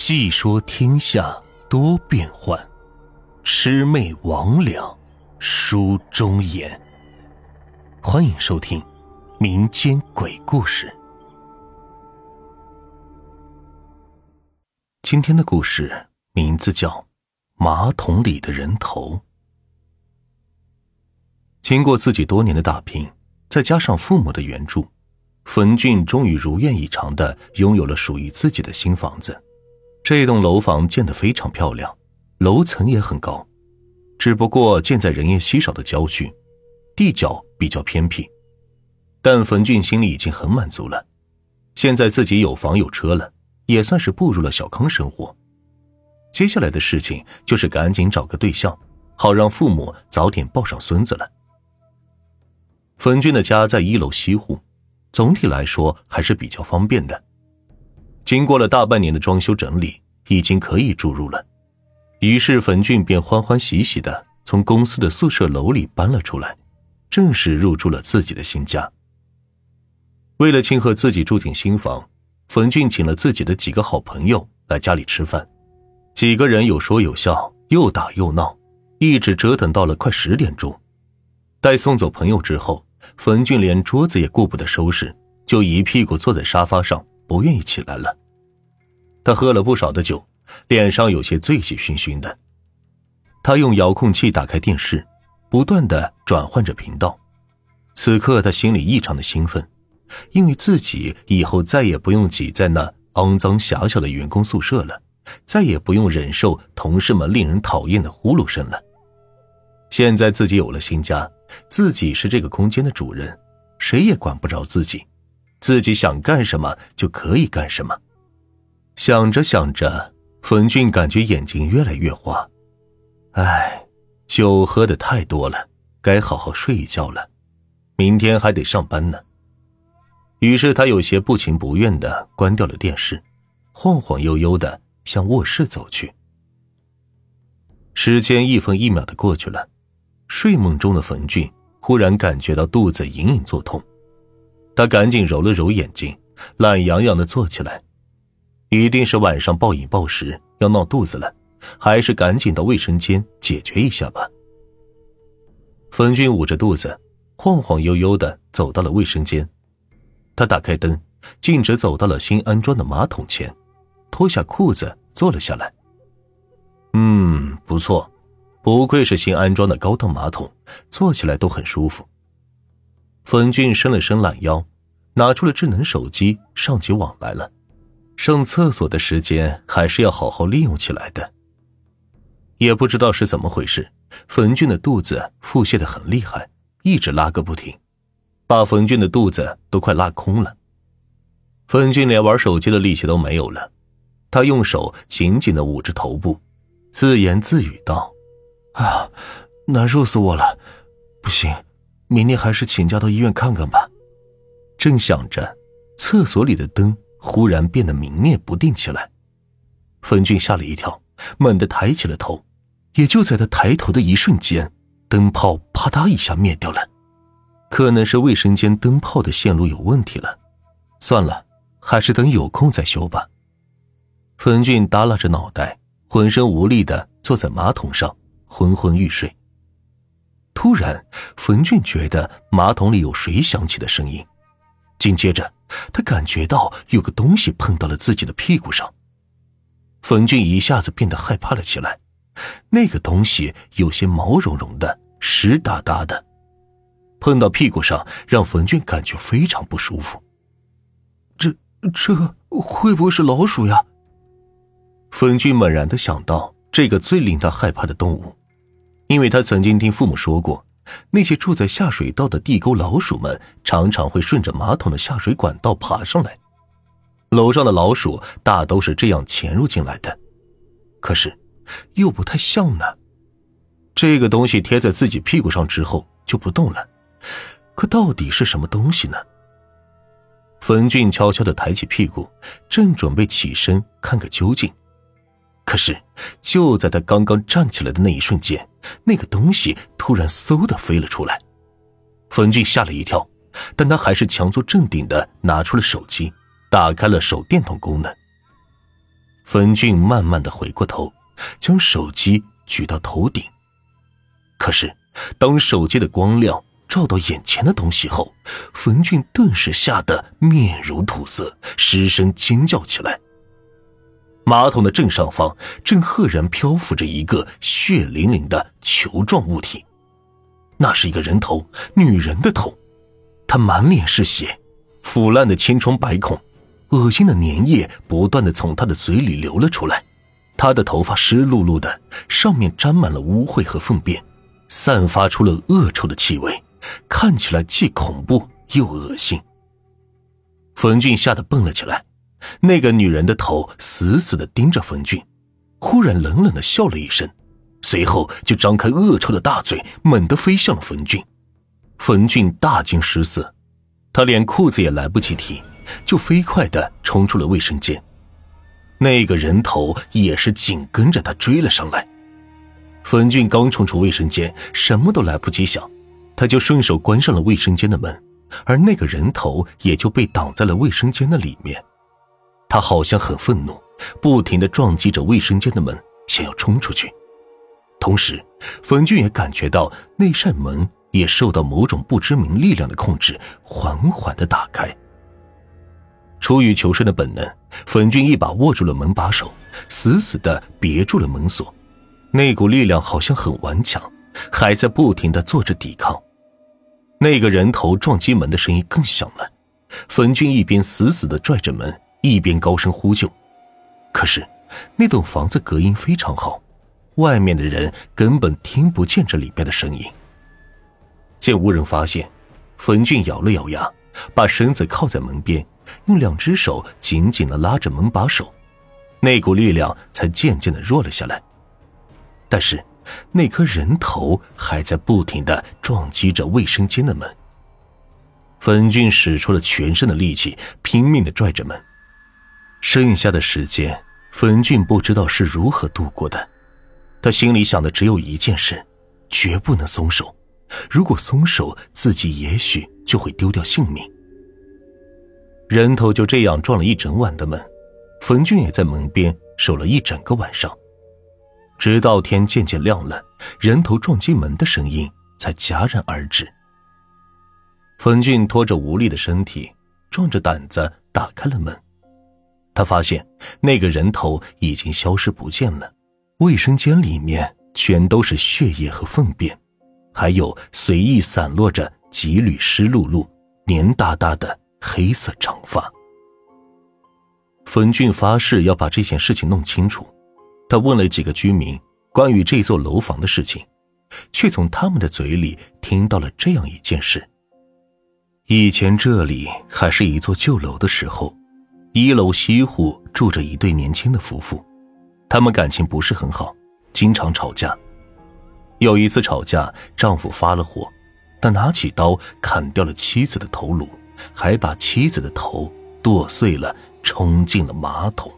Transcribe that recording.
细说天下多变幻，魑魅魍魉书中言。欢迎收听民间鬼故事。今天的故事名字叫《马桶里的人头》。经过自己多年的打拼，再加上父母的援助，冯俊终于如愿以偿的拥有了属于自己的新房子。这栋楼房建得非常漂亮，楼层也很高，只不过建在人烟稀少的郊区，地角比较偏僻。但冯俊心里已经很满足了，现在自己有房有车了，也算是步入了小康生活。接下来的事情就是赶紧找个对象，好让父母早点抱上孙子了。冯俊的家在一楼西户，总体来说还是比较方便的。经过了大半年的装修整理，已经可以住入了。于是冯俊便欢欢喜喜的从公司的宿舍楼里搬了出来，正式入住了自己的新家。为了庆贺自己住进新房，冯俊请了自己的几个好朋友来家里吃饭。几个人有说有笑，又打又闹，一直折腾到了快十点钟。待送走朋友之后，冯俊连桌子也顾不得收拾，就一屁股坐在沙发上。不愿意起来了。他喝了不少的酒，脸上有些醉气熏熏的。他用遥控器打开电视，不断的转换着频道。此刻他心里异常的兴奋，因为自己以后再也不用挤在那肮脏狭小的员工宿舍了，再也不用忍受同事们令人讨厌的呼噜声了。现在自己有了新家，自己是这个空间的主人，谁也管不着自己。自己想干什么就可以干什么。想着想着，冯俊感觉眼睛越来越花。唉，酒喝的太多了，该好好睡一觉了。明天还得上班呢。于是他有些不情不愿的关掉了电视，晃晃悠悠的向卧室走去。时间一分一秒的过去了，睡梦中的冯俊忽然感觉到肚子隐隐作痛。他赶紧揉了揉眼睛，懒洋洋的坐起来，一定是晚上暴饮暴食要闹肚子了，还是赶紧到卫生间解决一下吧。冯俊捂着肚子，晃晃悠悠的走到了卫生间，他打开灯，径直走到了新安装的马桶前，脱下裤子坐了下来。嗯，不错，不愧是新安装的高档马桶，坐起来都很舒服。冯俊伸了伸懒腰，拿出了智能手机，上起网来了。上厕所的时间还是要好好利用起来的。也不知道是怎么回事，冯俊的肚子腹泻的很厉害，一直拉个不停，把冯俊的肚子都快拉空了。冯俊连玩手机的力气都没有了，他用手紧紧的捂着头部，自言自语道：“啊，难受死我了，不行。”明天还是请假到医院看看吧。正想着，厕所里的灯忽然变得明灭不定起来。冯俊吓了一跳，猛地抬起了头。也就在他抬头的一瞬间，灯泡啪嗒一下灭掉了。可能是卫生间灯泡的线路有问题了。算了，还是等有空再修吧。冯俊耷拉着脑袋，浑身无力的坐在马桶上，昏昏欲睡。突然，冯俊觉得马桶里有水响起的声音，紧接着，他感觉到有个东西碰到了自己的屁股上。冯俊一下子变得害怕了起来，那个东西有些毛茸茸的、湿哒哒的，碰到屁股上，让冯俊感觉非常不舒服。这这会不会是老鼠呀？冯俊猛然的想到这个最令他害怕的动物。因为他曾经听父母说过，那些住在下水道的地沟老鼠们常常会顺着马桶的下水管道爬上来，楼上的老鼠大都是这样潜入进来的。可是，又不太像呢。这个东西贴在自己屁股上之后就不动了，可到底是什么东西呢？冯俊悄悄的抬起屁股，正准备起身看个究竟。可是，就在他刚刚站起来的那一瞬间，那个东西突然嗖的飞了出来。冯俊吓了一跳，但他还是强作镇定的拿出了手机，打开了手电筒功能。冯俊慢慢的回过头，将手机举到头顶。可是，当手机的光亮照到眼前的东西后，冯俊顿时吓得面如土色，失声尖叫起来。马桶的正上方正赫然漂浮着一个血淋淋的球状物体，那是一个人头，女人的头，她满脸是血，腐烂的千疮百孔。恶心的粘液不断的从他的嘴里流了出来，他的头发湿漉漉的，上面沾满了污秽和粪便，散发出了恶臭的气味，看起来既恐怖又恶心。冯俊吓得蹦了起来，那个女人的头死死的盯着冯俊，忽然冷冷的笑了一声，随后就张开恶臭的大嘴，猛地飞向了冯俊。冯俊大惊失色，他连裤子也来不及提。就飞快的冲出了卫生间，那个人头也是紧跟着他追了上来。冯俊刚冲出卫生间，什么都来不及想，他就顺手关上了卫生间的门，而那个人头也就被挡在了卫生间的里面。他好像很愤怒，不停的撞击着卫生间的门，想要冲出去。同时，冯俊也感觉到那扇门也受到某种不知名力量的控制，缓缓的打开。出于求生的本能，冯俊一把握住了门把手，死死的别住了门锁。那股力量好像很顽强，还在不停的做着抵抗。那个人头撞击门的声音更响了。冯俊一边死死的拽着门，一边高声呼救。可是，那栋房子隔音非常好，外面的人根本听不见这里边的声音。见无人发现，粉俊咬了咬牙，把身子靠在门边。用两只手紧紧的拉着门把手，那股力量才渐渐的弱了下来。但是，那颗人头还在不停的撞击着卫生间的门。粉俊使出了全身的力气，拼命的拽着门。剩下的时间，冯俊不知道是如何度过的。他心里想的只有一件事：绝不能松手。如果松手，自己也许就会丢掉性命。人头就这样撞了一整晚的门，冯俊也在门边守了一整个晚上，直到天渐渐亮了，人头撞击门的声音才戛然而止。冯俊拖着无力的身体，壮着胆子打开了门，他发现那个人头已经消失不见了，卫生间里面全都是血液和粪便，还有随意散落着几缕湿漉漉、黏哒哒的。黑色长发，冯俊发誓要把这件事情弄清楚。他问了几个居民关于这座楼房的事情，却从他们的嘴里听到了这样一件事：以前这里还是一座旧楼的时候，一楼西户住着一对年轻的夫妇，他们感情不是很好，经常吵架。有一次吵架，丈夫发了火，他拿起刀砍掉了妻子的头颅。还把妻子的头剁碎了，冲进了马桶。